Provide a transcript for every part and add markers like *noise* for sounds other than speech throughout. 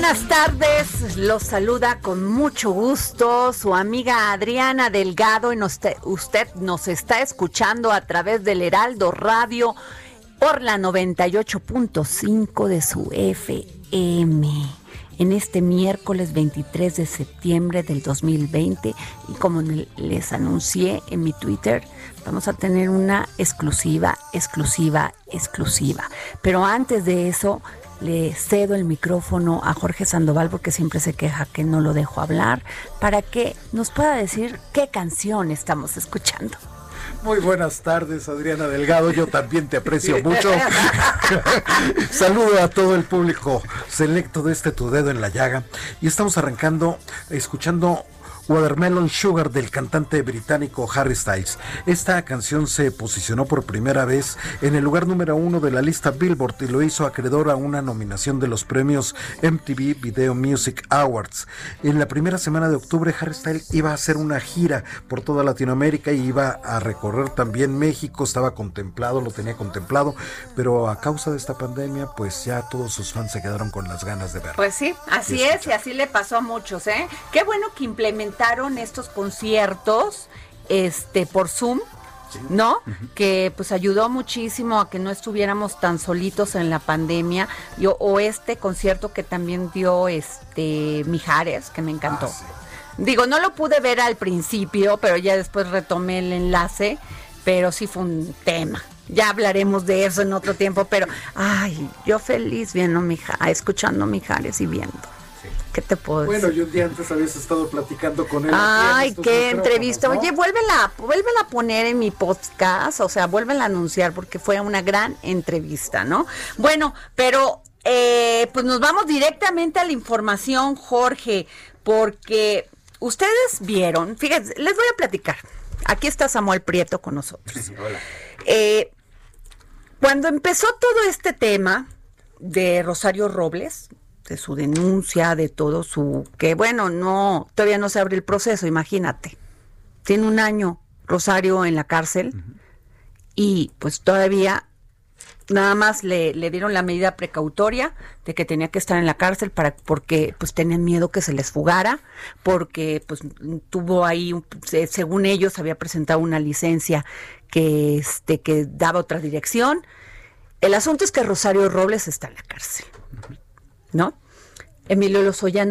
buenas tardes, los saluda con mucho gusto su amiga Adriana Delgado y nos te- usted nos está escuchando a través del Heraldo Radio por la 98.5 de su FM. En este miércoles 23 de septiembre del 2020 y como les anuncié en mi Twitter, vamos a tener una exclusiva, exclusiva, exclusiva. Pero antes de eso, le cedo el micrófono a Jorge Sandoval porque siempre se queja que no lo dejo hablar para que nos pueda decir qué canción estamos escuchando. Muy buenas tardes, Adriana Delgado. Yo también te aprecio mucho. *laughs* Saludo a todo el público selecto de este Tu Dedo en la Llaga. Y estamos arrancando, escuchando Watermelon Sugar del cantante británico Harry Styles. Esta canción se posicionó por primera vez en el lugar número uno de la lista Billboard y lo hizo acreedor a una nominación de los premios MTV Video Music Awards. En la primera semana de octubre, Harry Styles iba a hacer una gira por toda Latinoamérica y iba a recorrer también México. Estaba contemplado, lo tenía contemplado, pero a causa de esta pandemia, pues ya todos sus fans se quedaron con las ganas de verlo. Pues sí, así Y es, y así le pasó a muchos, ¿eh? Qué bueno que estos conciertos este por Zoom. ¿No? Que pues ayudó muchísimo a que no estuviéramos tan solitos en la pandemia. Y, o, este concierto que también dio este Mijares, que me encantó. Ah, sí. Digo, no lo pude ver al principio, pero ya después retomé el enlace, pero sí fue un tema. Ya hablaremos de eso en otro tiempo, pero ay, yo feliz viendo Mija, escuchando Mijares y viendo. ¿Qué te puedo decir? Bueno, yo un día antes habías estado platicando con él. en Ay, qué entrevista. ¿no? Oye, vuélvela, vuélvela a poner en mi podcast, o sea, vuélvela a anunciar porque fue una gran entrevista, ¿no? Bueno, pero eh, pues nos vamos directamente a la información, Jorge, porque ustedes vieron, fíjense, les voy a platicar. Aquí está Samuel Prieto con nosotros. Eh, cuando empezó todo este tema de Rosario Robles, de su denuncia, de todo su que bueno, no, todavía no se abre el proceso, imagínate. Tiene un año Rosario en la cárcel y pues todavía nada más le, le dieron la medida precautoria de que tenía que estar en la cárcel para porque pues tenían miedo que se les fugara porque pues tuvo ahí según ellos había presentado una licencia que este que daba otra dirección. El asunto es que Rosario Robles está en la cárcel ¿no? Emilio Lozoya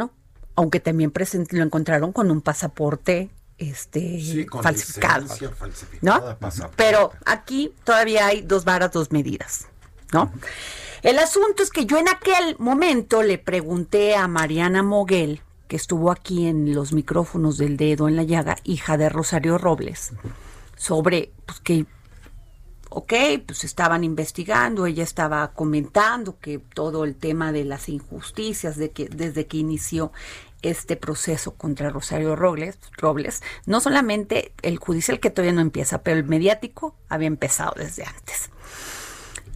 aunque también lo encontraron con un pasaporte este falsificado, ¿no? Pero aquí todavía hay dos varas, dos medidas, ¿no? El asunto es que yo en aquel momento le pregunté a Mariana Moguel, que estuvo aquí en los micrófonos del dedo en la llaga, hija de Rosario Robles, sobre pues, que ok, pues estaban investigando, ella estaba comentando que todo el tema de las injusticias de que desde que inició este proceso contra Rosario Robles, Robles, no solamente el judicial que todavía no empieza, pero el mediático había empezado desde antes.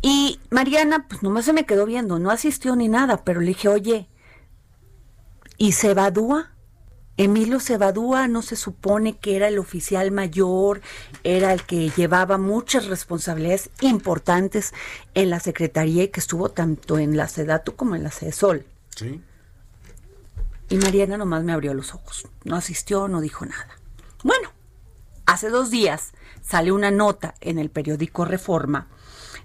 Y Mariana, pues nomás se me quedó viendo, no asistió ni nada, pero le dije, oye, ¿y se evadúa? Emilio Cebadúa no se supone que era el oficial mayor, era el que llevaba muchas responsabilidades importantes en la Secretaría y que estuvo tanto en la SEDATU como en la CESOL. Sí. Y Mariana nomás me abrió los ojos. No asistió, no dijo nada. Bueno, hace dos días sale una nota en el periódico Reforma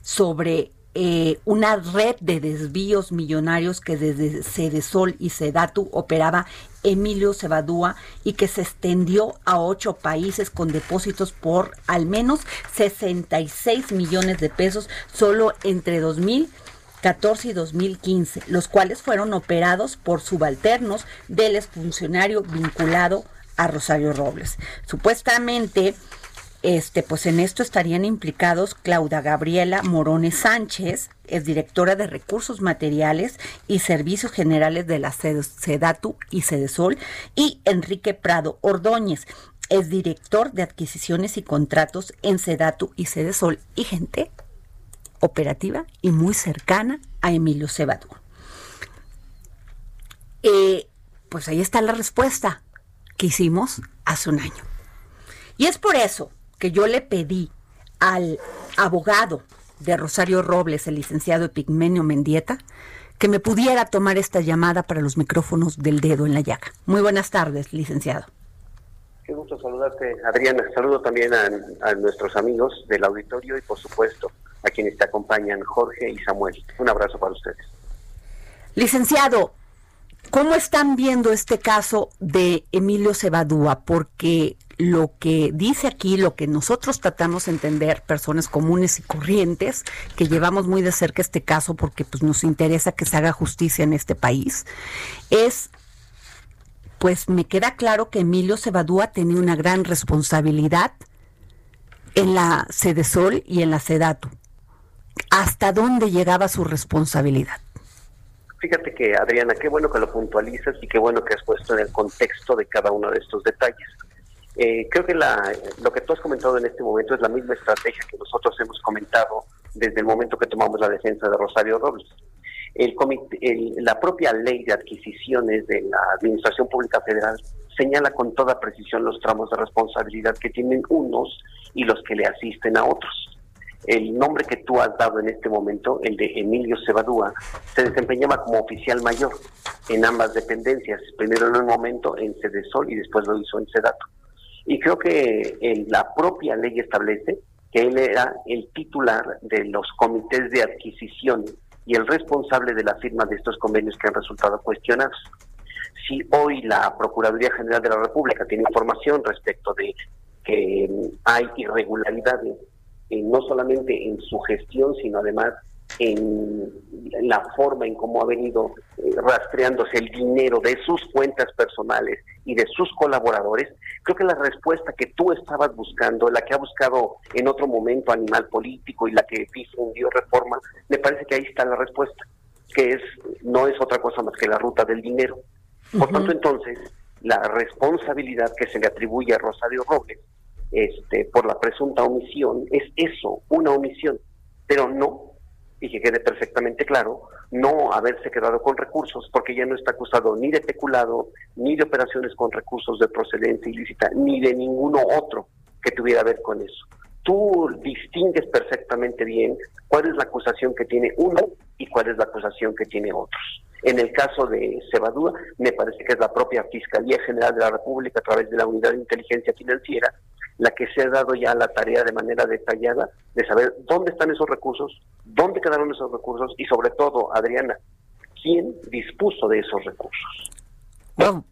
sobre eh, una red de desvíos millonarios que desde Cedesol y Sedatu operaba Emilio Cebadúa y que se extendió a ocho países con depósitos por al menos 66 millones de pesos solo entre 2014 y 2015, los cuales fueron operados por subalternos del exfuncionario vinculado a Rosario Robles. Supuestamente este, pues en esto estarían implicados Claudia Gabriela Morones Sánchez, es directora de Recursos Materiales y Servicios Generales de la SEDATU y SEDESOL, y Enrique Prado Ordóñez, es director de Adquisiciones y Contratos en SEDATU y SEDESOL, y gente operativa y muy cercana a Emilio Cebadú. Eh, pues ahí está la respuesta que hicimos hace un año. Y es por eso que yo le pedí al abogado de Rosario Robles, el licenciado Epigmenio Mendieta, que me pudiera tomar esta llamada para los micrófonos del dedo en la llaga. Muy buenas tardes, licenciado. Qué gusto saludarte, Adriana. Saludo también a, nuestros amigos del auditorio y, por supuesto, a quienes te acompañan, Jorge y Samuel. Un abrazo para ustedes. Licenciado, ¿cómo están viendo este caso de Emilio Cebadúa? Porque lo que dice aquí, lo que nosotros tratamos de entender, personas comunes y corrientes, que llevamos muy de cerca este caso porque pues, nos interesa que se haga justicia en este país, es, pues me queda claro que Emilio Cebadúa tenía una gran responsabilidad en la Sol y en la Sedatu. ¿Hasta dónde llegaba su responsabilidad? Fíjate que, Adriana, qué bueno que lo puntualizas y qué bueno que has puesto en el contexto de cada uno de estos detalles. Eh, creo que la, lo que tú has comentado en este momento es la misma estrategia que nosotros hemos comentado desde el momento que tomamos la defensa de Rosario Robles. El la propia ley de adquisiciones de la Administración Pública Federal señala con toda precisión los tramos de responsabilidad que tienen unos y los que le asisten a otros. El nombre que tú has dado en este momento, el de Emilio Cebadúa, se desempeñaba como oficial mayor en ambas dependencias, primero en un momento en Cedesol y después lo hizo en Sedato. Y creo que la propia ley establece que él era el titular de los comités de adquisición y el responsable de la firma de estos convenios que han resultado cuestionados. Si hoy la Procuraduría General de la República tiene información respecto de que hay irregularidades, eh, no solamente en su gestión, sino además en la forma en cómo ha venido eh, rastreándose el dinero de sus cuentas personales y de sus colaboradores, creo que la respuesta que tú estabas buscando, la que ha buscado en otro momento Animal Político y la que difundió Reforma, me parece que ahí está la respuesta, que es no es otra cosa más que la ruta del dinero. Por tanto, entonces, la responsabilidad que se le atribuye a Rosario Robles este, por la presunta omisión es eso, una omisión, pero no y que quede perfectamente claro, no haberse quedado con recursos, porque ya no está acusado ni de peculado, ni de operaciones con recursos de procedencia ilícita, ni de ninguno otro que tuviera que ver con eso. Tú distingues perfectamente bien cuál es la acusación que tiene uno y cuál es la acusación que tiene otros. En el caso de Cebadúa, me parece que es la propia Fiscalía General de la República, a través de la Unidad de Inteligencia Financiera, la que se ha dado ya la tarea de manera detallada de saber dónde están esos recursos, dónde quedaron esos recursos y sobre todo, Adriana, quién dispuso de esos recursos. Bueno,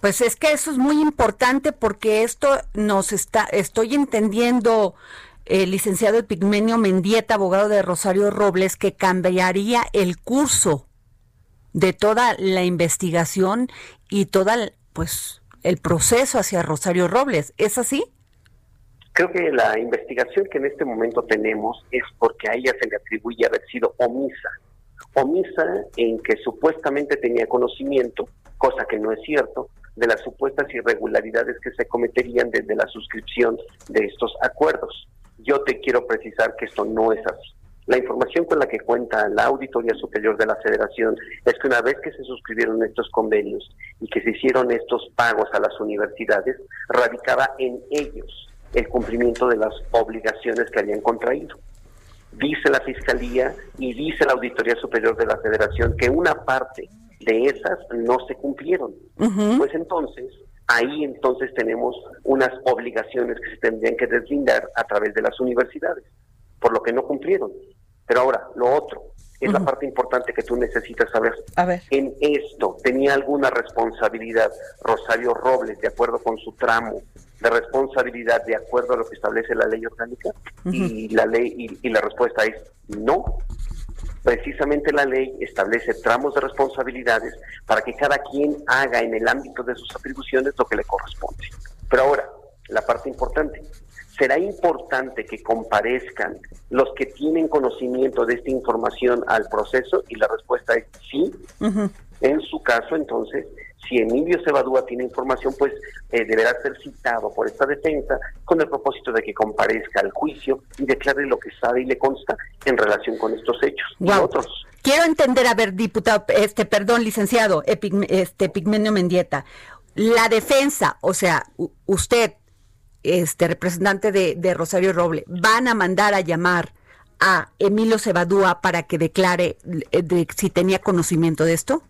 pues es que eso es muy importante porque esto nos está, estoy entendiendo, el licenciado Epigmenio Mendieta, abogado de Rosario Robles, que cambiaría el curso de toda la investigación y toda, pues, el proceso hacia Rosario Robles. ¿Es así? Creo que la investigación que en este momento tenemos es porque a ella se le atribuye haber sido omisa. Omisa en que supuestamente tenía conocimiento, cosa que no es cierto, de las supuestas irregularidades que se cometerían desde la suscripción de estos acuerdos. Yo te quiero precisar que esto no es así. La información con la que cuenta la Auditoría Superior de la Federación es que una vez que se suscribieron estos convenios y que se hicieron estos pagos a las universidades, radicaba en ellos el cumplimiento de las obligaciones que habían contraído. Dice la Fiscalía y dice la Auditoría Superior de la Federación que una parte de esas no se cumplieron. Pues entonces, ahí entonces tenemos unas obligaciones que se tendrían que deslindar a través de las universidades, por lo que no cumplieron. Pero ahora, lo otro, es la parte importante que tú necesitas saber. A ver. En esto, ¿tenía alguna responsabilidad Rosario Robles de acuerdo con su tramo de responsabilidad de acuerdo a lo que establece la ley orgánica? Y la ley y, y la respuesta es no. Precisamente la ley establece tramos de responsabilidades para que cada quien haga en el ámbito de sus atribuciones lo que le corresponde. Pero ahora, la parte importante, ¿será importante que comparezcan los que tienen conocimiento de esta información al proceso? Y la respuesta es sí. En su caso, entonces, si Emilio Cebadúa tiene información, pues eh, deberá ser citado por esta defensa con el propósito de que comparezca al juicio y declare lo que sabe y le consta en relación con estos hechos y otros. Quiero entender, a ver, diputado, este, perdón, licenciado, Epig- este Pigmenio Mendieta, la defensa, o sea, usted, este representante de, de Rosario Roble, van a mandar a llamar a Emilio Cebadúa para que declare eh, de si tenía conocimiento de esto?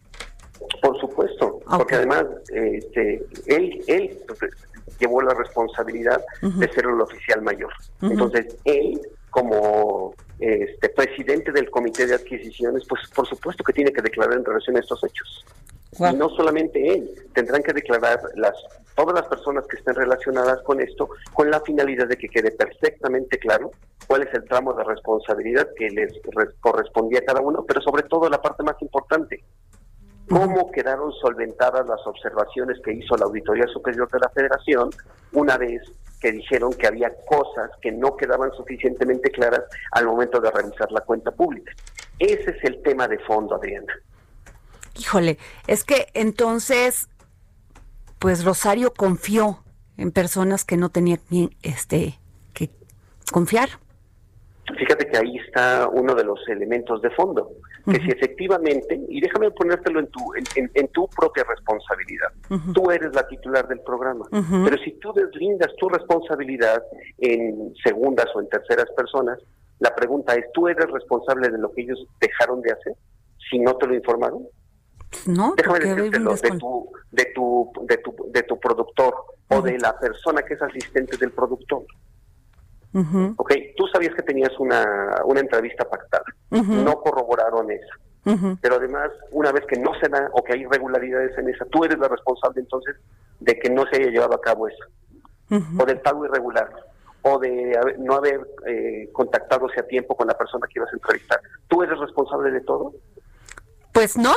Por supuesto, porque además este, él, él llevó la responsabilidad de ser el oficial mayor. Entonces, él, como este, presidente del comité de adquisiciones, pues por supuesto que tiene que declarar en relación a estos hechos. Y no solamente él, tendrán que declarar las todas las personas que estén relacionadas con esto, con la finalidad de que quede perfectamente claro cuál es el tramo de responsabilidad que les re- correspondía a cada uno, pero sobre todo la parte más importante, cómo quedaron solventadas las observaciones que hizo la Auditoría Superior de la Federación una vez que dijeron que había cosas que no quedaban suficientemente claras al momento de revisar la cuenta pública. Ese es el tema de fondo, Adriana. Híjole, es que entonces, pues Rosario confió en personas que no tenía quien, este, que confiar. Fíjate que ahí está uno de los elementos de fondo, que si efectivamente, y déjame ponértelo en tu, en, en- en tu propia responsabilidad, tú eres la titular del programa, pero si tú deslindas tu responsabilidad en segundas o en terceras personas, la pregunta es, ¿tú eres responsable de lo que ellos dejaron de hacer si no te lo informaron? No, Déjame decírtelo, de tu, de tu, de tu, de tu productor o de la persona que es asistente del productor. Ujú, Ok, tú sabías que tenías una, una entrevista pactada, no corroboraron esa. ujú. Pero además, una vez que no se da o que hay irregularidades en esa, tú eres la responsable entonces de que no se haya llevado a cabo eso, o del pago irregular, o de haber- no haber eh, contactadose a tiempo con la persona que ibas a entrevistar. ¿Tú eres responsable de todo? Pues no,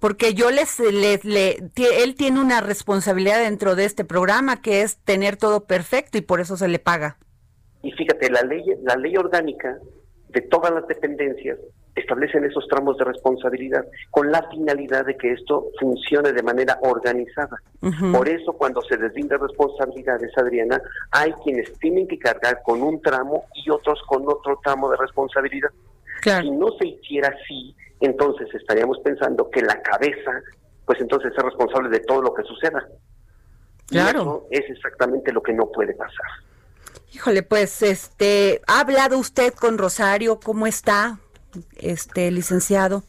porque yo les, les le, ti- él tiene una responsabilidad dentro de este programa que es tener todo perfecto y por eso se le paga. Y fíjate, la ley, la ley orgánica de todas las dependencias establecen esos tramos de responsabilidad con la finalidad de que esto funcione de manera organizada. Por eso cuando se deslindan responsabilidades, Adriana, hay quienes tienen que cargar con un tramo y otros con otro tramo de responsabilidad. Claro. Si no se hiciera así, entonces estaríamos pensando que la cabeza, pues entonces es responsable de todo lo que suceda. Y Claro. eso es exactamente lo que no puede pasar. Híjole, pues este, ¿ha hablado usted con Rosario? ¿Cómo está, este licenciado?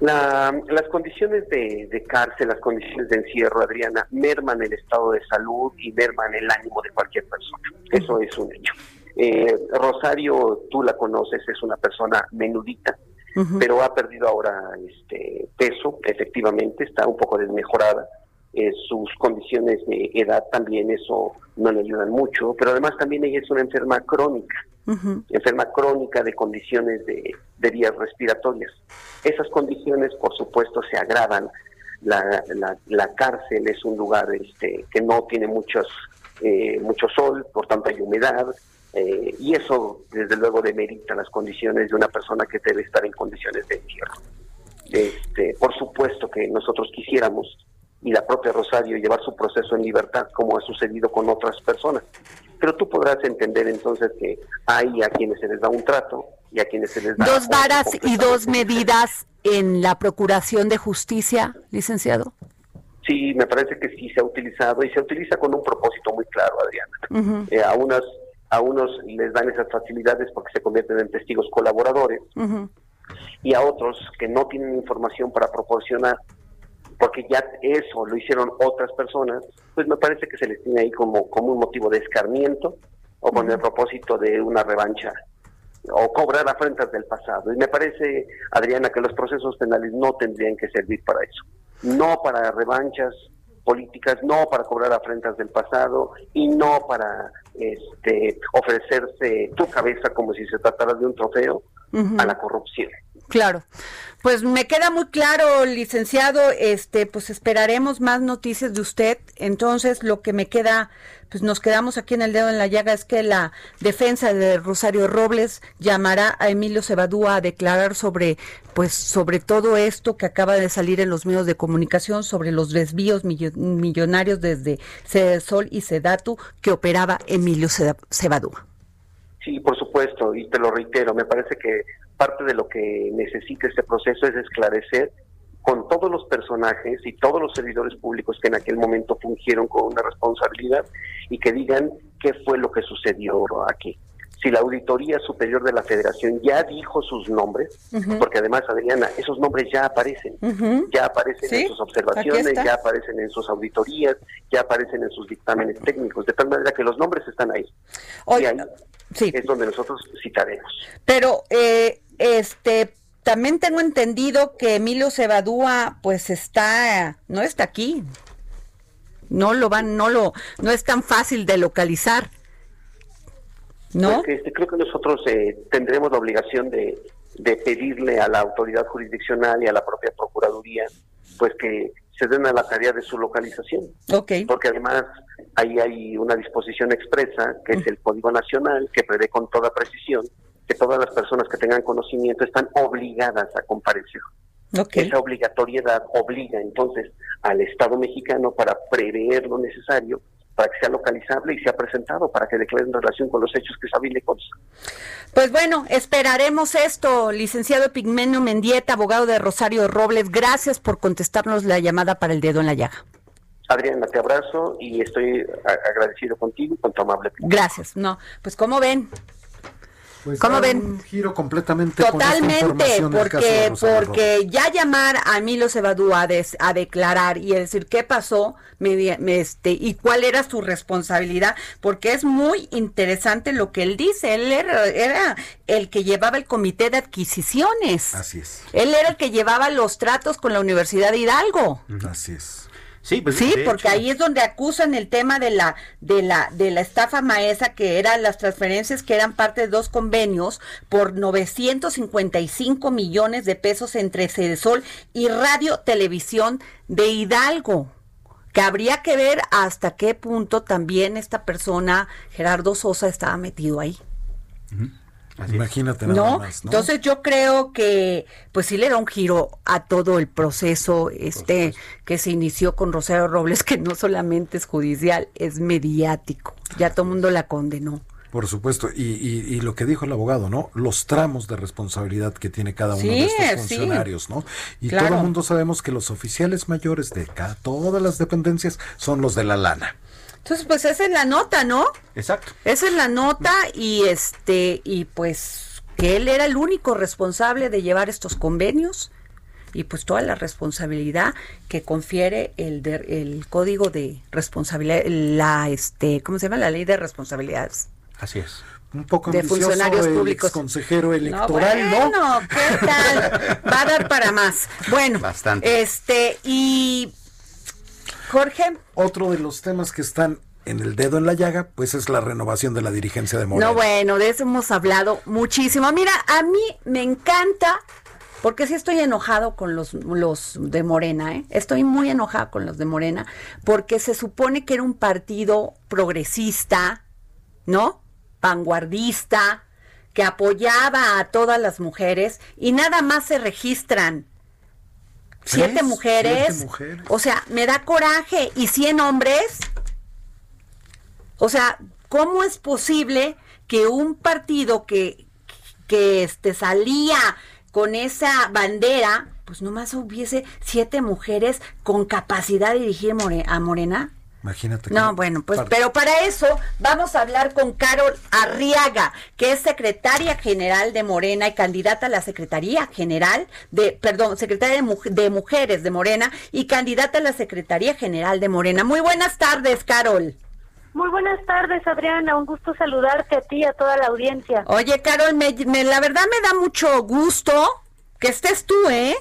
La- las condiciones de, de cárcel, las condiciones de encierro, Adriana, merman el estado de salud y merman el ánimo de cualquier persona. Eso es un hecho. Eh, Rosario, tú la conoces, es una persona menudita, pero ha perdido ahora este peso, efectivamente, está un poco desmejorada. Eh, sus condiciones de edad también eso no le ayudan mucho, pero además también ella es una enferma crónica, enferma crónica de condiciones de, de vías respiratorias. Esas condiciones, por supuesto, se agravan la, la, cárcel es un lugar este, que no tiene muchos, eh, mucho sol, por tanto hay humedad, eh, y eso desde luego demerita las condiciones de una persona que debe estar en condiciones de encierro. Este, por supuesto que nosotros quisiéramos, y la propia Rosario, llevar su proceso en libertad, como ha sucedido con otras personas. Pero tú podrás entender entonces que hay a quienes se les da un trato y a quienes se les da... Dos varas y dos medidas en la Procuración de Justicia, licenciado? Sí, me parece que sí se ha utilizado y se utiliza con un propósito muy claro, Adriana. Eh, a unas a unos les dan esas facilidades porque se convierten en testigos colaboradores y a otros que no tienen información para proporcionar porque ya eso lo hicieron otras personas, pues me parece que se les tiene ahí como, como un motivo de escarmiento o con el propósito de una revancha o cobrar afrentas del pasado. Y me parece, Adriana, que los procesos penales no tendrían que servir para eso. No para revanchas políticas, no para cobrar afrentas del pasado y no para este, ofrecerse tu cabeza como si se tratara de un trofeo a la corrupción. Claro. Pues me queda muy claro, licenciado, este, pues esperaremos más noticias de usted. Entonces, lo que me queda, pues nos quedamos aquí en el dedo en la llaga es que la defensa de Rosario Robles llamará a Emilio Cebadúa a declarar sobre, pues, sobre todo esto que acaba de salir en los medios de comunicación sobre los desvíos millonarios desde Sol y Sedatu que operaba Emilio Cebadúa. Sí, por supuesto, y te lo reitero, me parece que parte de lo que necesita este proceso es esclarecer con todos los personajes y todos los servidores públicos que en aquel momento fungieron con una responsabilidad y que digan qué fue lo que sucedió aquí. Si la Auditoría Superior de la Federación ya dijo sus nombres, porque además, Adriana, esos nombres ya aparecen, ya aparecen en sus observaciones, ya aparecen en sus auditorías, ya aparecen en sus dictámenes técnicos, de tal manera que los nombres están ahí. y ahí es donde nosotros citaremos. Pero eh, este, también tengo entendido que Emilio Cebadúa, pues está, no está aquí. No lo van, no lo, no es tan fácil de localizar. ¿No? Pues este, creo que nosotros eh, tendremos la obligación de, de pedirle a la autoridad jurisdiccional y a la propia Procuraduría, pues que se den a la tarea de su localización. Okay. Porque además ahí hay una disposición expresa, que es el Código Nacional, que prevé con toda precisión que todas las personas que tengan conocimiento están obligadas a comparecer. Esa obligatoriedad obliga entonces al Estado mexicano para prever lo necesario para que sea localizable y sea presentado para que declare en relación con los hechos que sabe y le consta. Pues bueno, esperaremos esto, licenciado Pigmenio Mendieta, abogado de Rosario Robles. Gracias por contestarnos la llamada para el dedo en la llaga. Adriana, te abrazo y estoy agradecido contigo y con tu amable. Gracias. No, pues como ven, pues ¿Cómo ven? Un giro completamente Totalmente, porque, porque ya llamar a Emilio Cebadú a, a declarar y decir qué pasó este, y cuál era su responsabilidad, porque es muy interesante lo que él dice. Él era, era el que llevaba el comité de adquisiciones. Así es. Él era el que llevaba los tratos con la Universidad de Hidalgo. Así es. Sí, pues, sí porque ahí es donde acusan el tema de la de la de la estafa maestra que eran las transferencias que eran parte de dos convenios por 955 millones de pesos entre Cedesol y Radio Televisión de Hidalgo. Que habría que ver hasta qué punto también esta persona Gerardo Sosa estaba metido ahí. Imagínate nada Más, ¿no? Entonces yo creo que pues sí le da un giro a todo el proceso este que se inició con Rosario Robles, *laughs* que no solamente es judicial, es mediático. Ya todo el mundo la condenó. Por supuesto, y, y, lo que dijo el abogado, ¿no? Los tramos de responsabilidad que tiene cada uno de estos funcionarios, ¿no? Y todo el mundo sabemos que los oficiales mayores de cada, todas las dependencias son los de la lana. Entonces, pues esa es la nota, ¿no? Exacto. Esa es la nota y este y pues que él era el único responsable de llevar estos convenios y pues toda la responsabilidad que confiere el el código de responsabilidad la este ¿cómo se llama? la ley de responsabilidades. Así es. Un poco de funcionarios el públicos. consejero electoral, ¿no? bueno, ¿qué tal? Va a dar para más. Bueno, Bastante. este, y Jorge, Otro de los temas que están en el dedo en la llaga, pues es la renovación de la dirigencia de Morena. no, bueno, de eso hemos hablado muchísimo. Mira, a mí me encanta, porque sí estoy enojado con los, los de Morena, ¿eh? Estoy muy enojada con los de Morena, porque se supone que era un partido progresista, ¿no? Vanguardista, que apoyaba a todas las mujeres y nada más se registran siete mujeres. Siete mujeres. O sea, me da coraje. ¿Y 100 hombres? O sea, ¿cómo es posible que un partido que, que este, salía con esa bandera, pues nomás hubiese siete mujeres con capacidad de dirigir More- a Morena? Imagínate. No, que- bueno, pues, pero para eso vamos a hablar con Carol Arriaga, que es secretaria general de Morena y candidata a la Secretaría General de, perdón, secretaria de, Muj- de Mujeres de Morena y candidata a la Secretaría General de Morena. Muy buenas tardes, Carol. Muy buenas tardes, Adriana. Un gusto saludarte a ti y a toda la audiencia. Oye, Carol, me, me- la verdad me da mucho gusto que estés tú, ¿eh?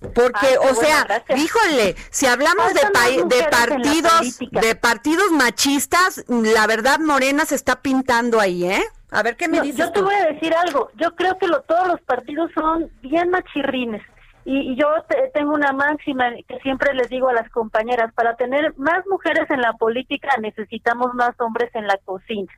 Porque, qué o sea, gracias. híjole, si hablamos de, Faltan más pa- de partidos, de partidos machistas, la verdad Morena se está pintando ahí, ¿eh? A ver qué me No, dices yo te tú? voy a decir algo. Yo creo que lo- todos los partidos son bien machirrines. Y, y yo te- tengo una máxima que siempre les digo a las compañeras, para tener más mujeres en la política necesitamos más hombres en la cocina.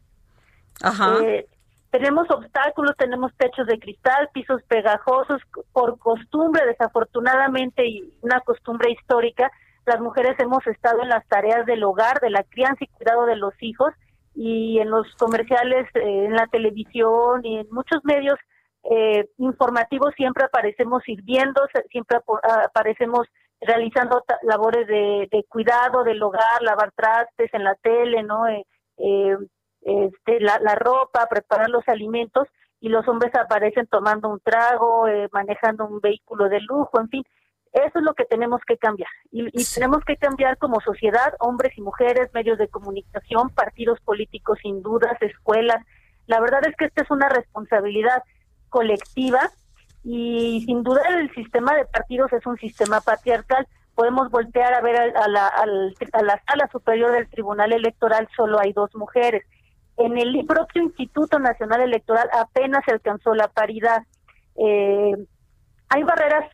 Ajá. Eh, tenemos obstáculos, tenemos techos de cristal, pisos pegajosos, por costumbre, desafortunadamente, y una costumbre histórica, las mujeres hemos estado en las tareas del hogar, de la crianza y cuidado de los hijos, y en los comerciales, eh, en la televisión y en muchos medios eh, informativos siempre aparecemos sirviendo, siempre aparecemos realizando labores de, de cuidado del hogar, lavar trastes en la tele, ¿no? Eh, eh, este, la, la ropa, preparar los alimentos y los hombres aparecen tomando un trago, eh, manejando un vehículo de lujo, en fin. Eso es lo que tenemos que cambiar. Y, y tenemos que cambiar como sociedad, hombres y mujeres, medios de comunicación, partidos políticos sin dudas, escuelas. La verdad es que esta es una responsabilidad colectiva y sin duda el sistema de partidos es un sistema patriarcal. Podemos voltear a ver a, a la, a la sala superior del Tribunal Electoral, solo hay dos mujeres. En el propio Instituto Nacional Electoral apenas se alcanzó la paridad. Eh, hay barreras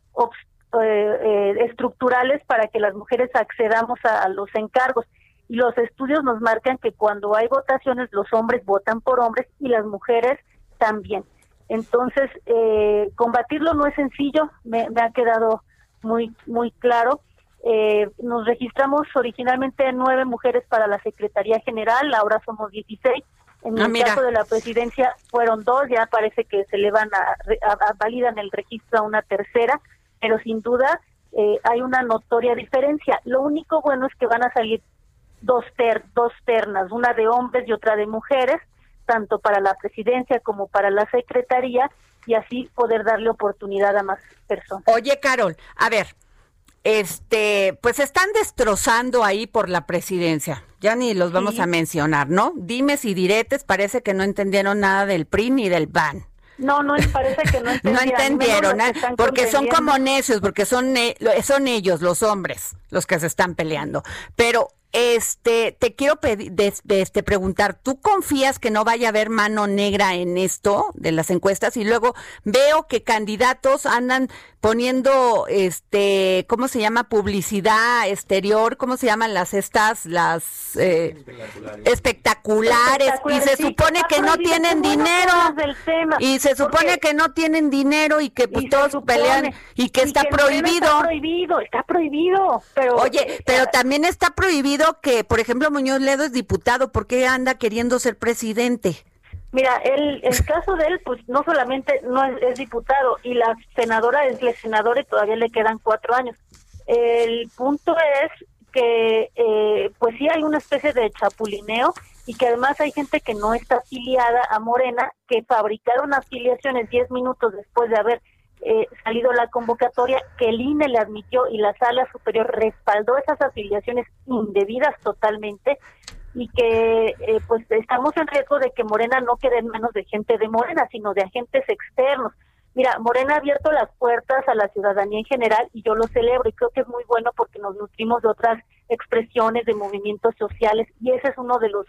eh, eh, estructurales para que las mujeres accedamos a, a los encargos y los estudios nos marcan que cuando hay votaciones los hombres votan por hombres y las mujeres también. Entonces, eh, combatirlo no es sencillo, me, me ha quedado muy, muy claro. Eh, nos registramos originalmente nueve mujeres para la Secretaría General, ahora somos 16. En Ah, el mira. caso de la presidencia fueron dos, ya parece que se le van a- a- validan el registro a una tercera, pero sin duda eh, hay una notoria diferencia. Lo único bueno es que van a salir dos, ter, dos ternas, una de hombres y otra de mujeres, tanto para la presidencia como para la secretaría, y así poder darle oportunidad a más personas. Oye, Carol, a ver, este, pues están destrozando ahí por la presidencia. Ya ni los vamos Sí. a mencionar, ¿no? Dimes y diretes, parece que no entendieron nada del PRI ni del PAN. No, no, parece que no *laughs* No entendieron. entendieron, menos ¿eh? porque son como necios, porque son, son ellos, los hombres, los que se están peleando. Pero, este, te quiero pedir, este, preguntar, ¿tú confías que no vaya a haber mano negra en esto de las encuestas? Y luego veo que candidatos andan poniendo, este, ¿cómo se llama? Publicidad exterior, ¿cómo se llaman las estas, las eh, espectaculares? Y se sí, supone que no tienen dinero. hablas del tema, Y se supone porque- que no tienen dinero y que pues Y todos supone- pelean y que está prohibido. Está prohibido, está prohibido. Pero, Oye, pero también está prohibido que, por ejemplo, Muñoz Ledo es diputado, ¿por qué anda queriendo ser presidente? Mira, el, el *laughs* caso de él, pues no solamente no es, es diputado y la senadora es la senadora y todavía le quedan cuatro años. El punto es que, eh, pues sí hay una especie de chapulineo y que además hay gente que no está afiliada a Morena, que fabricaron afiliaciones diez minutos después de haber eh, salido la convocatoria, que el INE le admitió y la sala superior respaldó esas afiliaciones indebidas totalmente y que eh, pues estamos en riesgo de que Morena no quede en manos de gente de Morena, sino de agentes externos. Mira, Morena ha abierto las puertas a la ciudadanía en general y yo lo celebro y creo que es muy bueno porque nos nutrimos de otras expresiones de movimientos sociales y ese es uno de los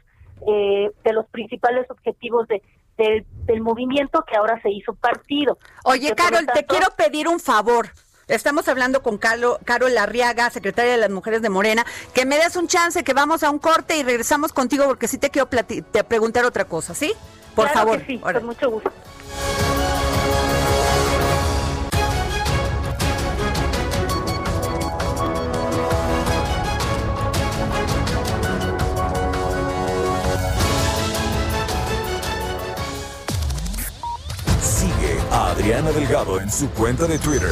eh, de los principales objetivos de, del movimiento que ahora se hizo partido. Oye, Carol, te quiero pedir un favor. Estamos hablando con Carol, Carol Larriaga, secretaria de las Mujeres de Morena, que me des un chance, que vamos a un corte y regresamos contigo porque sí te quiero te preguntar otra cosa, ¿sí? Por favor. sí, con mucho gusto. Sigue a Adriana Delgado en su cuenta de Twitter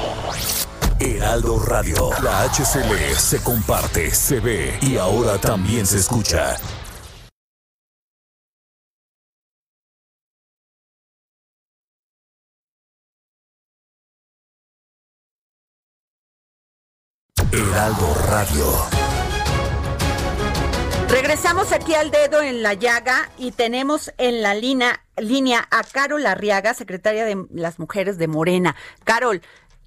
Heraldo Radio. La HCL se comparte, se ve y ahora también se escucha. Heraldo Radio. Regresamos aquí al dedo en la llaga y tenemos en la línea, línea a Carol Arriaga, secretaria de las Mujeres de Morena. Carol,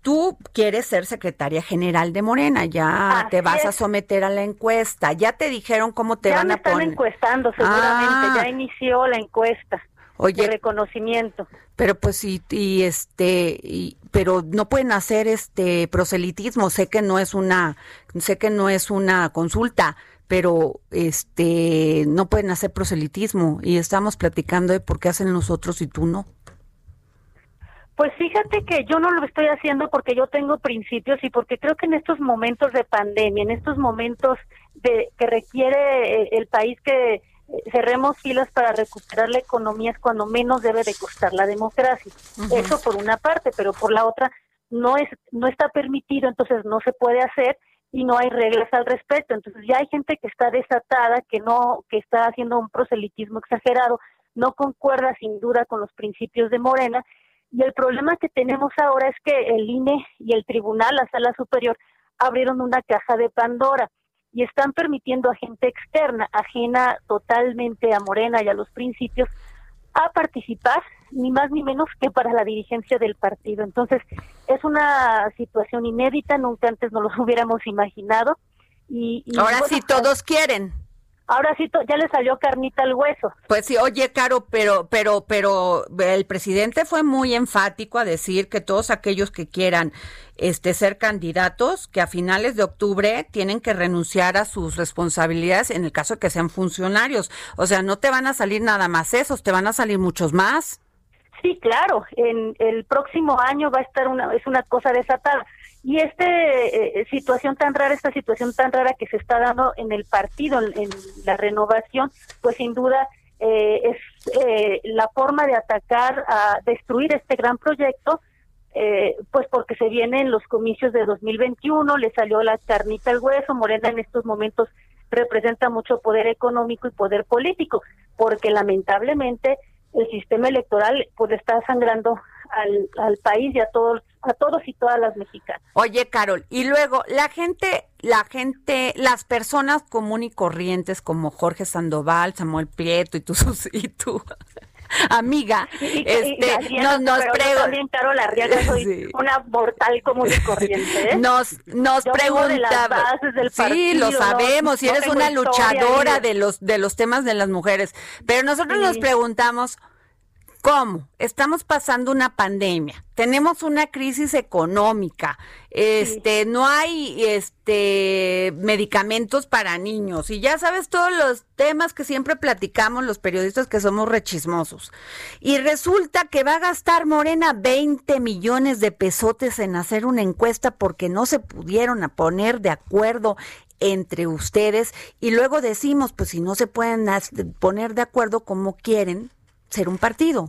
tú quieres ser secretaria general de Morena, ya te vas a someter a la encuesta, ya te dijeron cómo te van a poner. están encuestando seguramente, ya ah. inició la encuesta. de reconocimiento. Pero pues y, y este y, pero no pueden hacer este proselitismo, sé que no es una sé que no es una consulta, pero este no pueden hacer proselitismo y estamos platicando de por qué hacen los otros y tú no. Pues fíjate que yo no lo estoy haciendo porque yo tengo principios y porque creo que en estos momentos de pandemia, en estos momentos de que requiere eh, el país que eh, cerremos filas para recuperar la economía es cuando menos debe de costar la democracia. Eso por una parte, pero por la otra no es no está permitido, entonces no se puede hacer y no hay reglas al respecto. Entonces ya hay gente que está desatada, que no que está haciendo un proselitismo exagerado, no concuerda sin duda con los principios de Morena y el problema que tenemos ahora es que el INE y el tribunal, la sala superior, abrieron una caja de Pandora y están permitiendo a gente externa, ajena totalmente a Morena y a los principios, a participar, ni más ni menos que para la dirigencia del partido. Entonces, es una situación inédita, nunca antes nos lo *laughs* hubiéramos imaginado. Y, Ahora sí todos quieren. Ahora sí, ya le salió carnita al hueso. Pues sí, oye, Caro, pero, pero, pero el presidente fue muy enfático a decir que todos aquellos que quieran este, ser candidatos, que a finales de octubre tienen que renunciar a sus responsabilidades en el caso de que sean funcionarios. O sea, no te van a salir nada más esos, te van a salir muchos más. Sí, claro, en el próximo año va a estar una, es una cosa desatada. Y esta eh, eh, situación tan rara, esta situación tan rara que se está dando en el partido, en, la renovación, pues sin duda eh, es la forma de atacar, a destruir este gran proyecto, pues porque se vienen los comicios de 2021, le salió la carnita al hueso, Morena en estos momentos representa mucho poder económico y poder político, porque lamentablemente el sistema electoral pues está sangrando al, al país y a todos a todos y todas las mexicanas. Oye, Carol, y luego la gente, la gente, las personas común y corrientes como Jorge Sandoval, Samuel Prieto y tu *laughs* y tu *laughs* amiga, este, nos, nos también Carol Arriaga soy *laughs* una mortal común y corriente. ¿eh? Nos nos preguntaba, sí, lo sabemos, y eres una luchadora de los de los temas de las mujeres, pero nosotros nos preguntamos ¿Cómo? Estamos pasando una pandemia, tenemos una crisis económica, este, no hay este medicamentos para niños. Y ya sabes todos los temas que siempre platicamos los periodistas que somos rechismosos. Y resulta que va a gastar Morena 20 millones de pesotes en hacer una encuesta porque no se pudieron a poner de acuerdo entre ustedes. Y luego decimos, pues si no se pueden poner de acuerdo como quieren, ser un partido.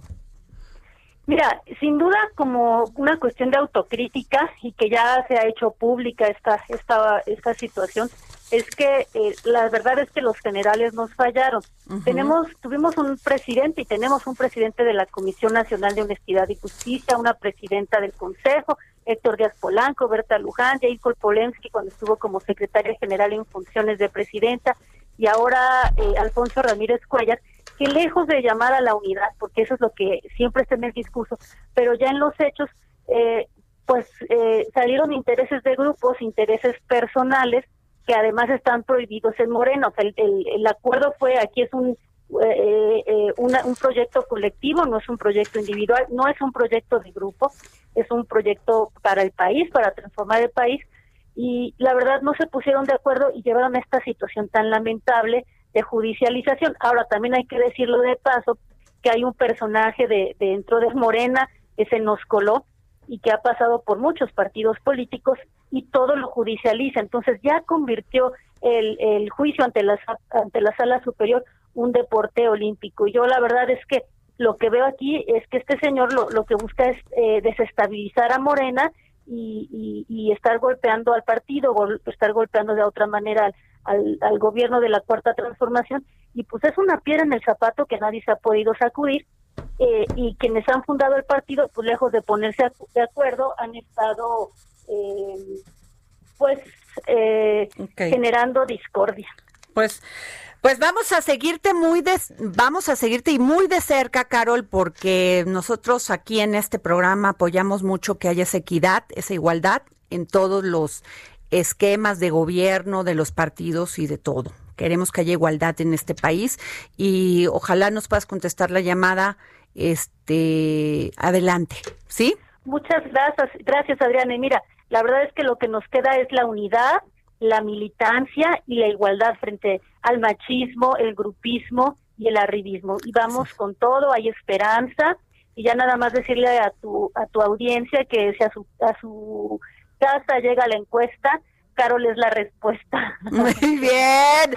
Mira, sin duda como una cuestión de autocrítica y que ya se ha hecho pública esta esta esta situación es que eh, la verdad es que los generales nos fallaron. Tenemos tuvimos un presidente y tenemos un presidente de la Comisión Nacional de Honestidad y Justicia, una presidenta del Consejo, Héctor Díaz Polanco, Berta Luján, Jacob Polensky cuando estuvo como secretaria general en funciones de presidenta y ahora eh, Alfonso Ramírez Cuellar que lejos de llamar a la unidad, porque eso es lo que siempre está en el discurso, pero ya en los hechos, eh, pues eh, salieron intereses de grupos, intereses personales, que además están prohibidos en Moreno. Sea, el, el, acuerdo fue, aquí es un, eh, un proyecto colectivo, no es un proyecto individual, no es un proyecto de grupo, es un proyecto para el país, para transformar el país, y la verdad no se pusieron de acuerdo y llevaron a esta situación tan lamentable de judicialización. Ahora también hay que decirlo de paso que hay un personaje de, dentro de Morena que se nos coló y que ha pasado por muchos partidos políticos y todo lo judicializa. Entonces ya convirtió el, juicio ante la, ante la sala superior un deporte olímpico. Y yo la verdad es que lo que veo aquí es que este señor lo, lo que busca es eh, desestabilizar a Morena y, y, estar golpeando al partido, o estar golpeando de otra manera al, al, gobierno de la Cuarta Transformación y pues es una piedra en el zapato que nadie se ha podido sacudir eh, y quienes han fundado el partido, pues lejos de ponerse de acuerdo, han estado eh, pues eh, generando discordia. Pues pues vamos a seguirte muy de, vamos a seguirte y muy de cerca, Carol, porque nosotros aquí en este programa apoyamos mucho que haya esa equidad, esa igualdad en todos los esquemas de gobierno, de los partidos y de todo. Queremos que haya igualdad en este país y ojalá nos puedas contestar la llamada este adelante, ¿sí? Muchas gracias, gracias Adriana. Y mira, la verdad es que lo que nos queda es la unidad, la militancia y la igualdad frente al machismo, el grupismo y el arribismo. Y vamos con todo, hay esperanza y ya nada más decirle a tu a tu audiencia que si a su a su casa llega la encuesta, Carol es la respuesta. *laughs* Muy bien.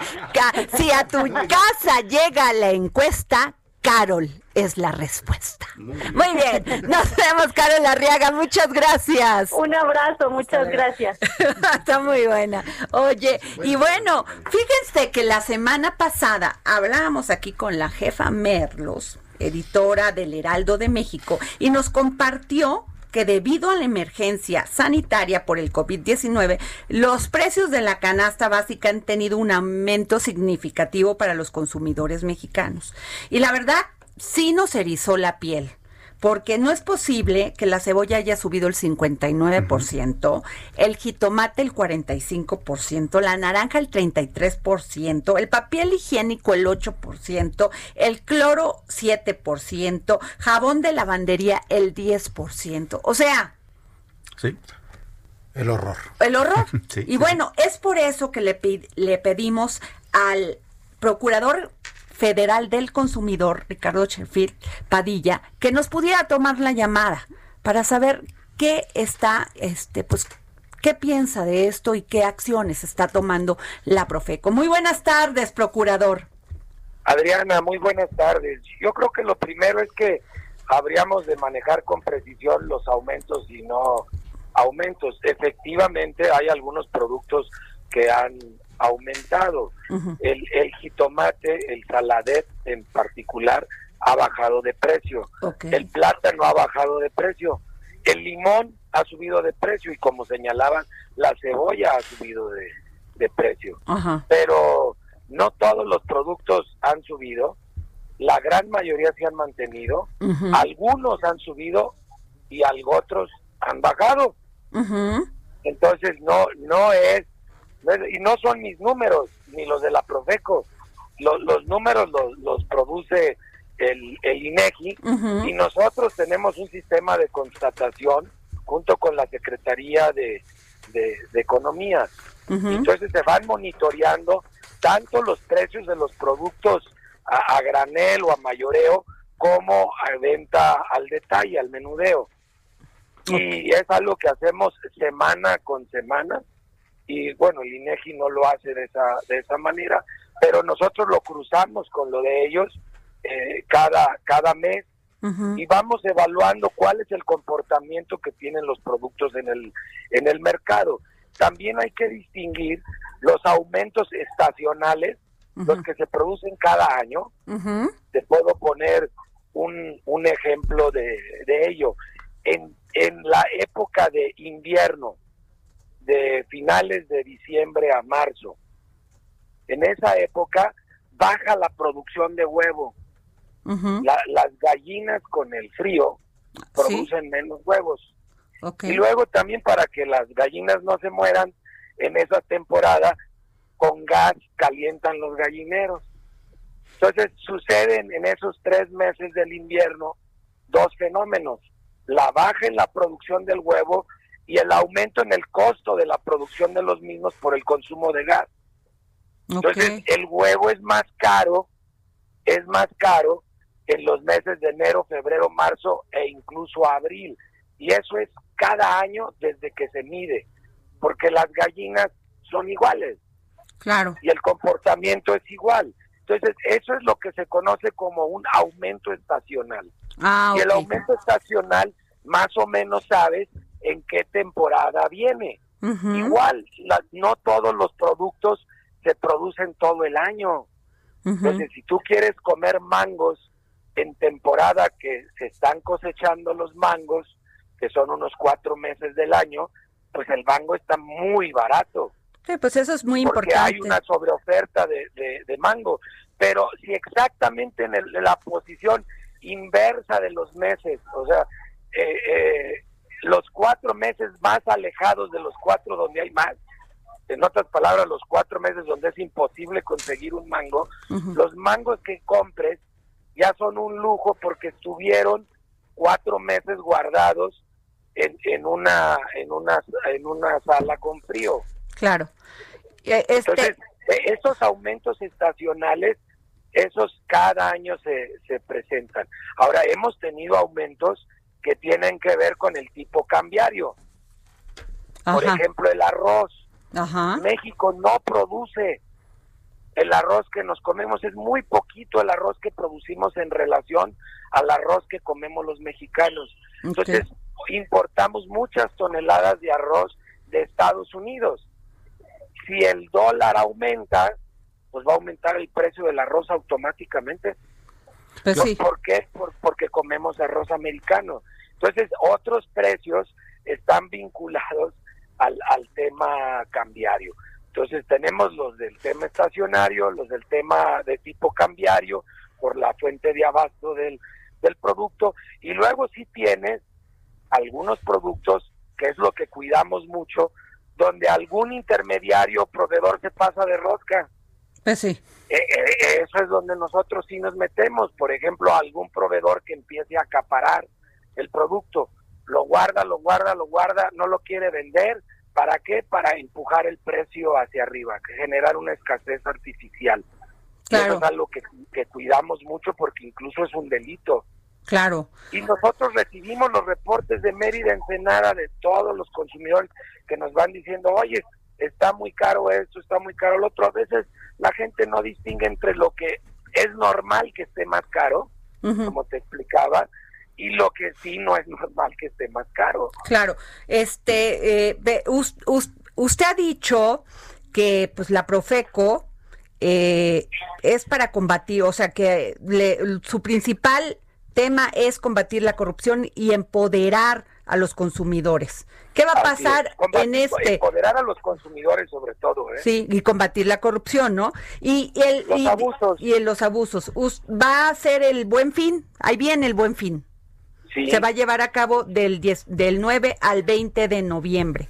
Si a tu casa llega la encuesta, Carol es la respuesta. Muy bien. Nos vemos, Carol Arriaga. Muchas gracias. Un abrazo, muchas gracias. *laughs* Está muy buena. Oye, y bueno, fíjense que la semana pasada hablábamos aquí con la jefa Merlos, editora del Heraldo de México, y nos compartió que debido a la emergencia sanitaria por el COVID-19, los precios de la canasta básica han tenido un aumento significativo para los consumidores mexicanos. Y la verdad, sí nos erizó la piel porque no es posible que la cebolla haya subido el 59%, el jitomate el 45%, la naranja el 33%, el papel higiénico el 8%, el cloro 7%, jabón de lavandería el 10%. O sea... Sí. El horror. El horror. *laughs* y bueno, es por eso que le, le pedimos al procurador Federal del Consumidor, Ricardo Sheffield Padilla, que nos pudiera tomar la llamada para saber qué está, este, pues, qué piensa de esto y qué acciones está tomando la Profeco. Muy buenas tardes, procurador. Adriana, muy buenas tardes. Yo creo que lo primero es que habríamos de manejar con precisión los aumentos y no aumentos. Efectivamente, hay algunos productos que han aumentado. el, el jitomate, el saladet en particular, ha bajado de precio. El plátano ha bajado de precio. El limón ha subido de precio y como señalaban, la cebolla ha subido de, de precio. Pero no todos los productos han subido. La gran mayoría se han mantenido. Algunos han subido y algo otros han bajado. Entonces no no es y no son mis números, ni los de la Profeco. Los, los números los, los produce el, el INEGI y nosotros tenemos un sistema de constatación junto con la Secretaría de, de, Economía. Entonces se van monitoreando tanto los precios de los productos a, a, granel o a mayoreo como a venta al detalle, al menudeo. Y es algo que hacemos semana con semana y bueno, el INEGI no lo hace de esa, de esa manera, pero nosotros lo cruzamos con lo de ellos eh, cada, cada mes y vamos evaluando cuál es el comportamiento que tienen los productos en el, en el mercado. También hay que distinguir los aumentos estacionales, los que se producen cada año. Te puedo poner un, un ejemplo de, de ello. En, en la época de invierno, de finales de diciembre a marzo, en esa época baja la producción de huevo. las gallinas con el frío producen menos huevos. Y luego también para que las gallinas no se mueran en esa temporada, con gas calientan los gallineros. Entonces suceden en esos tres meses del invierno dos fenómenos, la baja en la producción del huevo y el aumento en el costo de la producción de los mismos por el consumo de gas. Entonces el huevo es más caro, es más caro en los meses de enero, febrero, marzo e incluso abril. Y eso es cada año desde que se mide, porque las gallinas son iguales. Claro. Y el comportamiento es igual. Entonces, eso es lo que se conoce como un aumento estacional. Ah, y el aumento estacional, más o menos sabes en qué temporada viene. Igual, no todos los productos se producen todo el año. Entonces, si tú quieres comer mangos en temporada que se están cosechando los mangos, que son unos cuatro meses del año, pues el mango está muy barato. Sí, pues eso es muy porque importante. hay una sobreoferta de, de, mango. Pero si exactamente en, la posición inversa de los meses, o sea, eh, eh, los cuatro meses más alejados de los cuatro donde hay más, en otras palabras, los cuatro meses donde es imposible conseguir un mango, los mangos que compres ya son un lujo porque estuvieron cuatro meses guardados en, en una en una en una sala con frío. Claro. Este... Entonces, e, esos aumentos estacionales, esos cada año se, se presentan. Ahora, hemos tenido aumentos que tienen que ver con el tipo cambiario. Por ejemplo, el arroz. México no produce el arroz que nos comemos, es muy poquito el arroz que producimos en relación al arroz que comemos los mexicanos. Entonces, importamos muchas toneladas de arroz de Estados Unidos. Si el dólar aumenta, pues va a aumentar el precio del arroz automáticamente. Pues ¿Por qué? porque comemos arroz americano. Entonces, otros precios están vinculados al, al tema cambiario. Entonces, tenemos los del tema estacionario, los del tema de tipo cambiario, por la fuente de abasto del, del producto, y luego sí tienes algunos productos, que es lo que cuidamos mucho, donde algún intermediario o proveedor se pasa de rosca. Pues sí. Eh, eh, eso es donde nosotros sí nos metemos. Por ejemplo, algún proveedor que empiece a acaparar el producto, lo guarda, lo guarda, lo guarda, no lo quiere vender. ¿Para qué? Para empujar el precio hacia arriba, generar una escasez artificial. Eso es algo que, que cuidamos mucho porque incluso es un delito. Claro. Y nosotros recibimos los reportes de Mérida Ensenada de todos los consumidores que nos van diciendo, oye, está muy caro esto, está muy caro lo otro. A veces la gente no distingue entre lo que es normal que esté más caro, como te explicaba, y lo que sí no es *laughs* normal que esté más caro. Claro. Este, eh, usted ha dicho que pues la Profeco eh, es para combatir, o sea que su principal tema es combatir la corrupción y empoderar a los consumidores. ¿Qué va a pasar en este? Empoderar a los consumidores sobre todo, ¿eh? Sí, y combatir la corrupción, ¿no? Y, el, los abusos. Y en los abusos. ¿Va a ser el buen fin? Ahí viene el buen fin. Sí. Se va a llevar a cabo del, 10, del 9 al 20 de noviembre.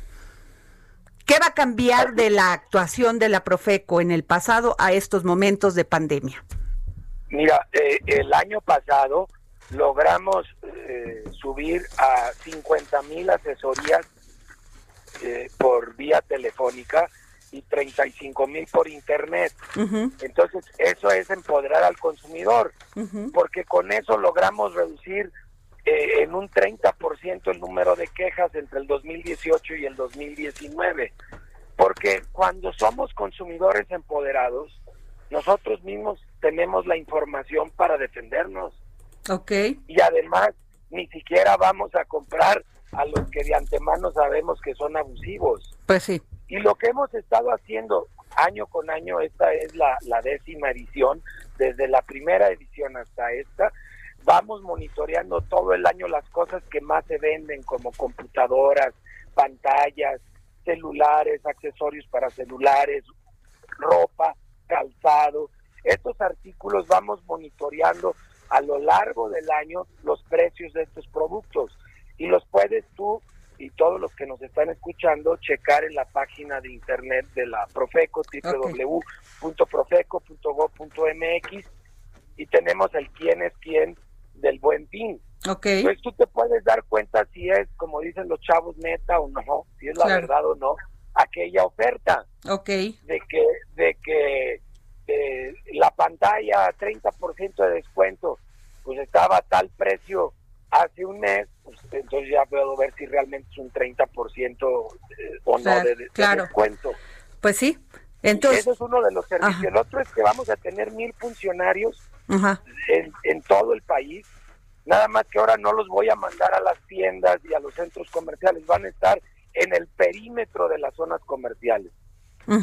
¿Qué va a cambiar de la actuación de la Profeco en el pasado a estos momentos de pandemia? Mira, eh, el año pasado logramos eh, subir a 50 mil asesorías eh, por vía telefónica y 35 mil por internet. Entonces, eso es empoderar al consumidor, porque con eso logramos reducir eh, en un 30% el número de quejas entre el 2018 y el 2019. Porque cuando somos consumidores empoderados, nosotros mismos tenemos la información para defendernos. Ok. Y además, ni siquiera vamos a comprar a los que de antemano sabemos que son abusivos. Pues sí. Y lo que hemos estado haciendo año con año, esta es la, la décima edición, desde la primera edición hasta esta, vamos monitoreando todo el año las cosas que más se venden, como computadoras, pantallas, celulares, accesorios para celulares, ropa, calzado. Estos artículos vamos monitoreando a lo largo del año los precios de estos productos y los puedes tú y todos los que nos están escuchando checar en la página de internet de la Profeco, www.profeco.gov.mx y tenemos el quién es quién del buen fin. Ok. Pues tú te puedes dar cuenta si es, como dicen los chavos, neta o no, si es la Claro. verdad o no, aquella oferta Ok. de que de que eh, la pantalla 30% de descuento pues estaba a tal precio hace un mes pues entonces ya puedo ver si realmente es un 30% eh, o no de, de claro. descuento Pues sí. Entonces, eso es uno de los servicios Ajá. el otro es que vamos a tener mil funcionarios ajá. en, en todo el país. Nada más que ahora no los voy a mandar a las tiendas y a los centros comerciales, van a estar en el perímetro de las zonas comerciales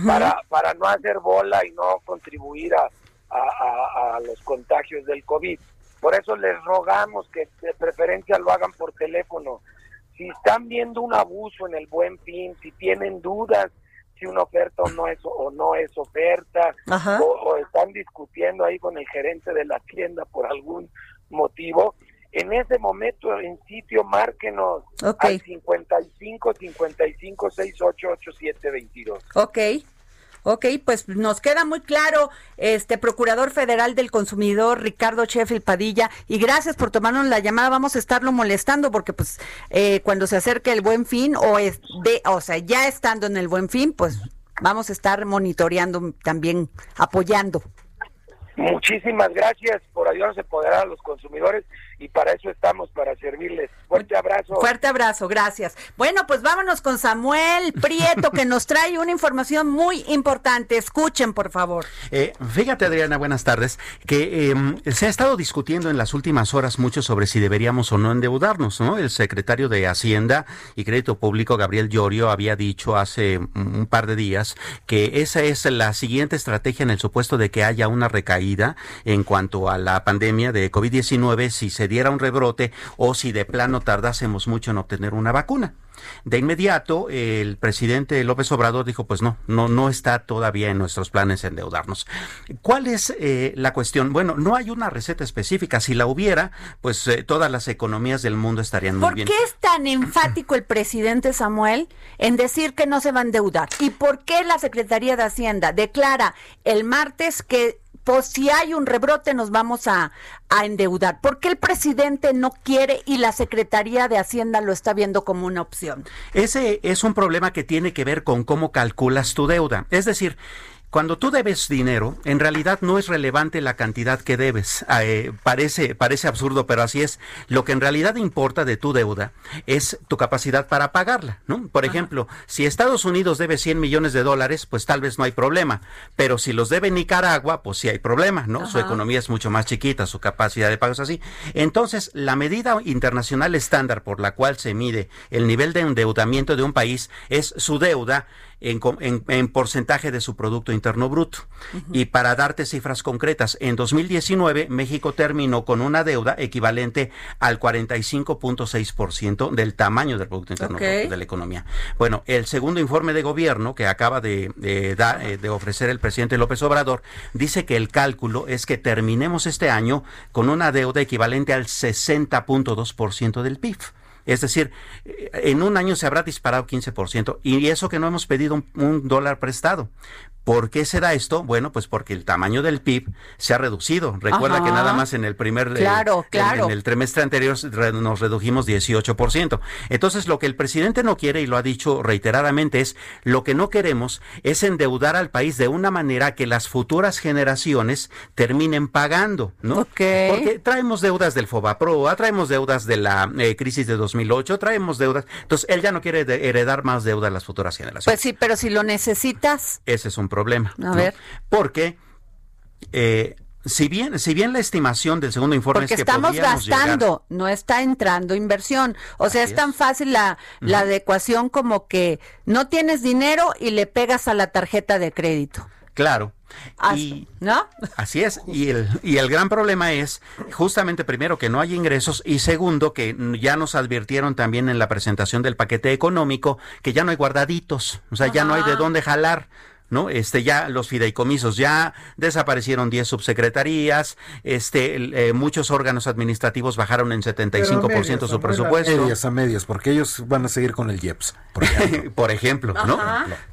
para, para no hacer bola y no contribuir a, a- a- a los contagios del COVID. Por eso les rogamos que de preferencia lo hagan por teléfono. Si están viendo un abuso en el buen fin, si tienen dudas si una oferta o no es, o no es oferta, o están discutiendo ahí con el gerente de la tienda por algún motivo, en ese momento en sitio márquenos Ok. al 55 55 68 87 22. Ok. Ok, pues nos queda muy claro, este Procurador Federal del Consumidor, Ricardo Sheffield Padilla, y gracias por tomarnos la llamada. Vamos a estarlo molestando porque, pues, eh, cuando se acerque el buen fin, o es de, o sea, ya estando en el buen fin, pues vamos a estar monitoreando también, apoyando. Muchísimas gracias por ayudarnos a empoderar a los consumidores y para eso estamos, para servirles. Fuerte abrazo. Fuerte abrazo, gracias. Bueno, pues vámonos con Samuel Prieto, que nos trae una información muy importante. Escuchen, por favor. Eh, fíjate, Adriana, buenas tardes, que eh, se ha estado discutiendo en las últimas horas mucho sobre si deberíamos o no endeudarnos, ¿no? El secretario de Hacienda y Crédito Público, Gabriel Llorio, había dicho hace un par de días que esa es la siguiente estrategia en el supuesto de que haya una recaída en cuanto a la pandemia de COVID-19, si se diera un rebrote o si de plano tardásemos mucho en obtener una vacuna. De inmediato, el presidente López Obrador dijo, pues no, no, no está todavía en nuestros planes endeudarnos. ¿Cuál es eh, la cuestión? Bueno, no hay una receta específica. Si la hubiera, pues eh, todas las economías del mundo estarían muy ¿Por bien. qué es tan *clears throat* enfático el presidente Samuel en decir que no se va a endeudar? ¿Y por qué la Secretaría de Hacienda declara el martes que pues, si hay un rebrote nos vamos a, a endeudar? ¿Por qué el presidente no quiere y la Secretaría de Hacienda lo está viendo como una opción? Ese es un problema que tiene que ver con cómo calculas tu deuda. Es decir, cuando tú debes dinero, en realidad no es relevante la cantidad que debes. Eh, parece, parece absurdo, pero así es. Lo que en realidad importa de tu deuda es tu capacidad para pagarla, ¿no? Por ejemplo, si Estados Unidos debe 100 millones de dólares, pues tal vez no hay problema. Pero si los debe Nicaragua, pues sí hay problema, ¿no? Su economía es mucho más chiquita, su capacidad de pago es así. Entonces, la medida internacional estándar por la cual se mide el nivel de endeudamiento de un país es su deuda en, en- en porcentaje de su Producto Interno Bruto. Y para darte cifras concretas, en 2019 México terminó con una deuda equivalente al 45.6% del tamaño del Producto Interno. Bruto de la economía. Bueno, el segundo informe de gobierno que acaba de, de da- eh, de ofrecer el presidente López Obrador dice que el cálculo es que terminemos este año con una deuda equivalente al 60.2% del PIB. Es decir, eh, en un año se habrá disparado 15%. Y eso que no hemos pedido un, un dólar prestado. ¿Por qué se da esto? Bueno, pues porque el tamaño del PIB se ha reducido. Recuerda Ajá. que nada más en el primer... eh, Claro, en- claro. En el trimestre anterior nos redujimos 18%. Entonces, lo que el presidente no quiere, y lo ha dicho reiteradamente, es lo que no queremos es endeudar al país de una manera que las futuras generaciones terminen pagando, ¿no? Ok. Porque traemos deudas del FOBAPROA, traemos deudas de la eh, crisis de 2008, traemos deudas. Entonces, él ya no quiere heredar más deuda a las futuras generaciones. Pues sí, pero si lo necesitas, Ese es un problema. A ¿no? ver. Porque eh, si bien, si bien la estimación del segundo informe Porque es que estamos gastando, no está entrando inversión. O sea, Así es tan es. fácil la, la adecuación como que no tienes dinero y le pegas a la tarjeta de crédito. claro. Y ¿No? Así es, y el, y el gran problema es justamente primero que no hay ingresos y segundo que ya nos advirtieron también en la presentación del paquete económico que ya no hay guardaditos, o sea, ya no hay de dónde jalar. ¿No? Este ya los fideicomisos ya desaparecieron 10 subsecretarías, este el, eh, muchos órganos administrativos bajaron en 75% su presupuesto. Medias a medias, porque ellos van a seguir con el IEPS. por ejemplo. *laughs* por ejemplo, ¿no?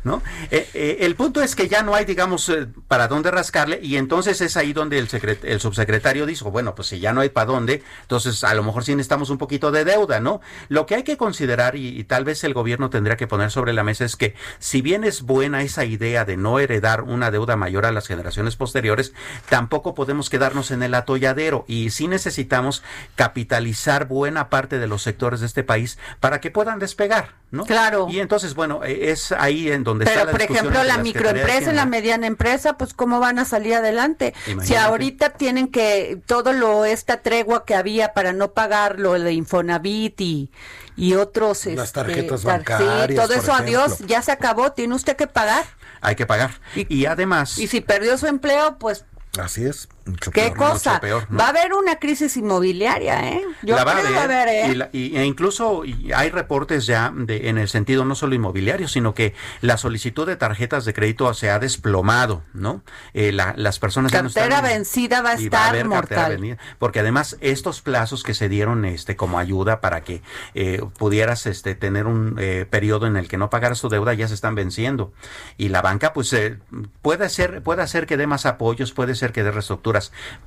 ¿No? Eh, eh, el punto es que ya no hay, digamos, eh, para dónde rascarle y entonces es ahí donde el, secret- el subsecretario dijo, bueno, pues si ya no hay para dónde, entonces a lo mejor sí necesitamos un poquito de deuda, ¿no? Lo que hay que considerar y, y tal vez el gobierno tendría que poner sobre la mesa es que si bien es buena esa idea de no heredar una deuda mayor a las generaciones posteriores, tampoco podemos quedarnos en el atolladero y sí necesitamos capitalizar buena parte de los sectores de este país para que puedan despegar, ¿no? Claro. Y entonces, bueno, eh, es ahí en donde Pero, está la por ejemplo, la microempresa y la mediana empresa, pues, ¿cómo van a salir adelante? Si ahorita tienen que, todo lo, esta tregua que había para no pagar lo de Infonavit y, y otros... Las este, tarjetas tar- bancarias, Sí, todo por eso, adiós, ya se acabó, tiene usted que pagar. Hay que pagar. Y, además, Y si perdió su empleo, pues, Así es. Mucho ¿qué peor. cosa? peor, ¿no? Va a haber una crisis inmobiliaria, ¿eh? Yo la va a creo haber, va a haber, ¿eh? y, la- y- e incluso y hay reportes ya de, en el sentido no solo inmobiliario, sino que la solicitud de tarjetas de crédito se ha desplomado, ¿no? Eh, la- las personas ya no Cartera están- vencida va a estar haber cartera mortal. porque además estos plazos que se dieron este como ayuda para que eh, pudieras este tener un eh, periodo en el que no pagaras tu deuda ya se están venciendo y la banca pues eh, puede ser puede hacer que dé más apoyos puede ser que dé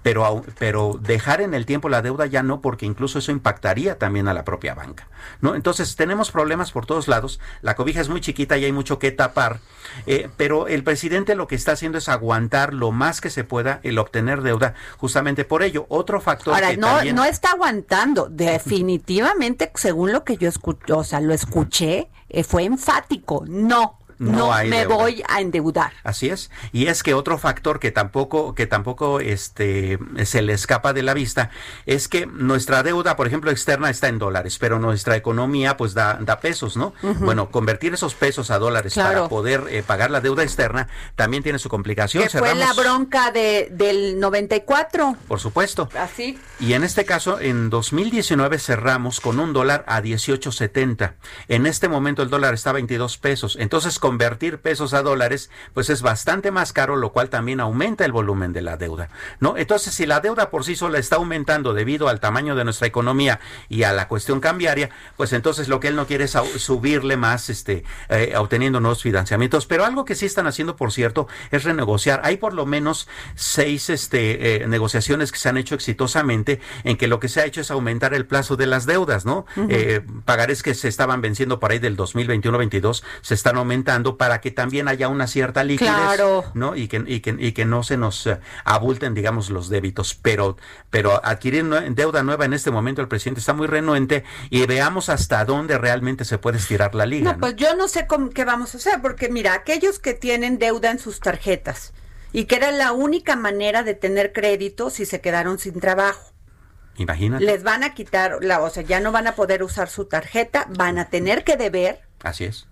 pero pero dejar en el tiempo la deuda ya no porque incluso eso impactaría también a la propia banca no entonces tenemos problemas por todos lados la cobija es muy chiquita y hay mucho que tapar eh, pero el presidente lo que está haciendo es aguantar lo más que se pueda el obtener deuda justamente por ello otro factor Ahora, que no, también- no está aguantando. Definitivamente, según lo que yo escuché, o sea, lo escuché, eh, fue enfático. No, No no, hay me deuda. voy a endeudar. Así es. Y es que otro factor que tampoco, que tampoco este, se le escapa de la vista es que nuestra deuda, por ejemplo, externa está en dólares, pero nuestra economía pues da, da pesos, ¿no? Bueno, convertir esos pesos a dólares Claro. para poder eh, pagar la deuda externa también tiene su complicación. Que fue la bronca de, del 94. Por supuesto. Así. Y en este caso, en 2019 cerramos con un dólar a 18.70. En este momento el dólar está a 22 pesos. Entonces, convertir pesos a dólares, pues es bastante más caro, lo cual también aumenta el volumen de la deuda. ¿No? Entonces, si la deuda por sí sola está aumentando debido al tamaño de nuestra economía y a la cuestión cambiaria, pues entonces lo que él no quiere es subirle más, este, eh, obteniendo nuevos financiamientos. Pero algo que sí están haciendo, por cierto, es renegociar. Hay por lo menos seis este, eh, negociaciones que se han hecho exitosamente en que lo que se ha hecho es aumentar el plazo de las deudas, ¿no? Eh, pagarés que se estaban venciendo por ahí del 2021-22 se están aumentando para que también haya una cierta liquidez, Claro. ¿no? Y que, y que, y que no se nos eh, abulten, digamos, los débitos. Pero, pero adquirir deuda nueva en este momento el presidente está muy renuente y veamos hasta dónde realmente se puede estirar la liga. No, ¿no? pues yo no sé cómo, qué vamos a hacer, porque mira, aquellos que tienen deuda en sus tarjetas y que era la única manera de tener crédito si se quedaron sin trabajo. Imagínate. Les van a quitar, la, o sea, ya no van a poder usar su tarjeta, van a tener que deber Así es.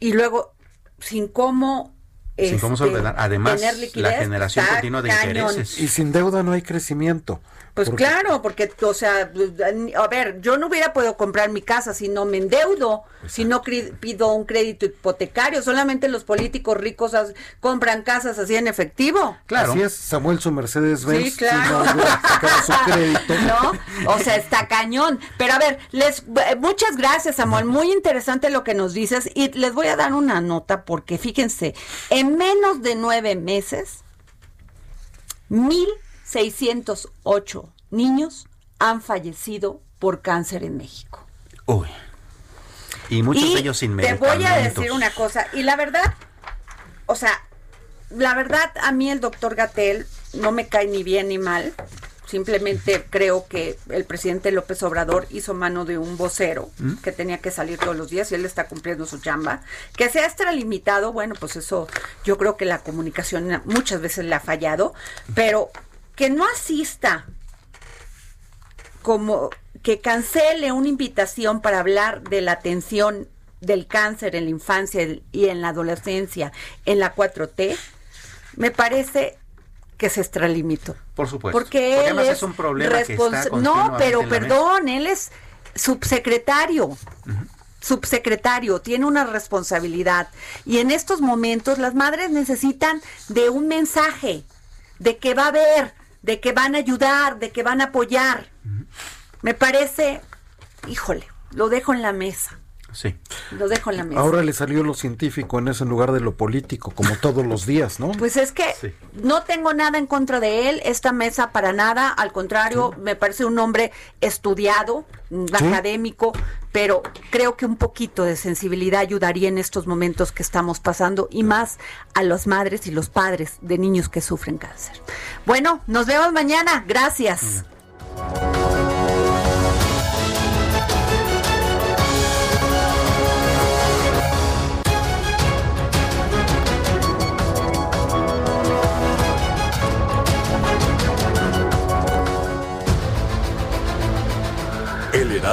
Y luego sin cómo Sin cómo este, solventar. Además, tener la generación continua de cañón. intereses. Y sin deuda no hay crecimiento. Pues Porque- claro, porque, o sea, a ver, yo no hubiera podido comprar mi casa si no me endeudo, si no pido un crédito hipotecario. Solamente los políticos ricos compran casas así en efectivo. Claro. Así es, Samuel su Mercedes Benz. Sí, claro. si *laughs* no su crédito. ¿No? O sea, está cañón. Pero a ver, les eh, muchas gracias, Samuel. Muy interesante lo que nos dices. Y les voy a dar una nota porque fíjense, en menos de nueve meses, 1.608 niños han fallecido por cáncer en México. Uy. Y muchos Y de ellos sin Te voy a decir una cosa, y la verdad, o sea, la verdad, a mí el doctor Gatel no me cae ni bien ni mal. Simplemente creo que el presidente López Obrador hizo mano de un vocero ¿Mm? que tenía que salir todos los días y él está cumpliendo su chamba. Que sea extralimitado, bueno, pues eso yo creo que la comunicación muchas veces le ha fallado, pero que no asista como que cancele una invitación para hablar de la atención del cáncer en la infancia y en la adolescencia en la 4T, me parece que se extralimitó. Por supuesto. Porque, él es, es un problema que está respons- No, pero perdón, él es subsecretario. Subsecretario, tiene una responsabilidad. Y en estos momentos las madres necesitan de un mensaje, de que va a haber, de que van a ayudar, de que van a apoyar. Me parece, híjole, lo dejo en la mesa. Sí. Lo dejo en la mesa. Ahora le salió lo científico en ese lugar de lo político, como todos los días, ¿no? Pues es que Sí. no tengo nada en contra de él, esta mesa para nada, al contrario, me parece un hombre estudiado, académico, pero creo que un poquito de sensibilidad ayudaría en estos momentos que estamos pasando y más a las madres y los padres de niños que sufren cáncer. Bueno, nos vemos mañana, gracias.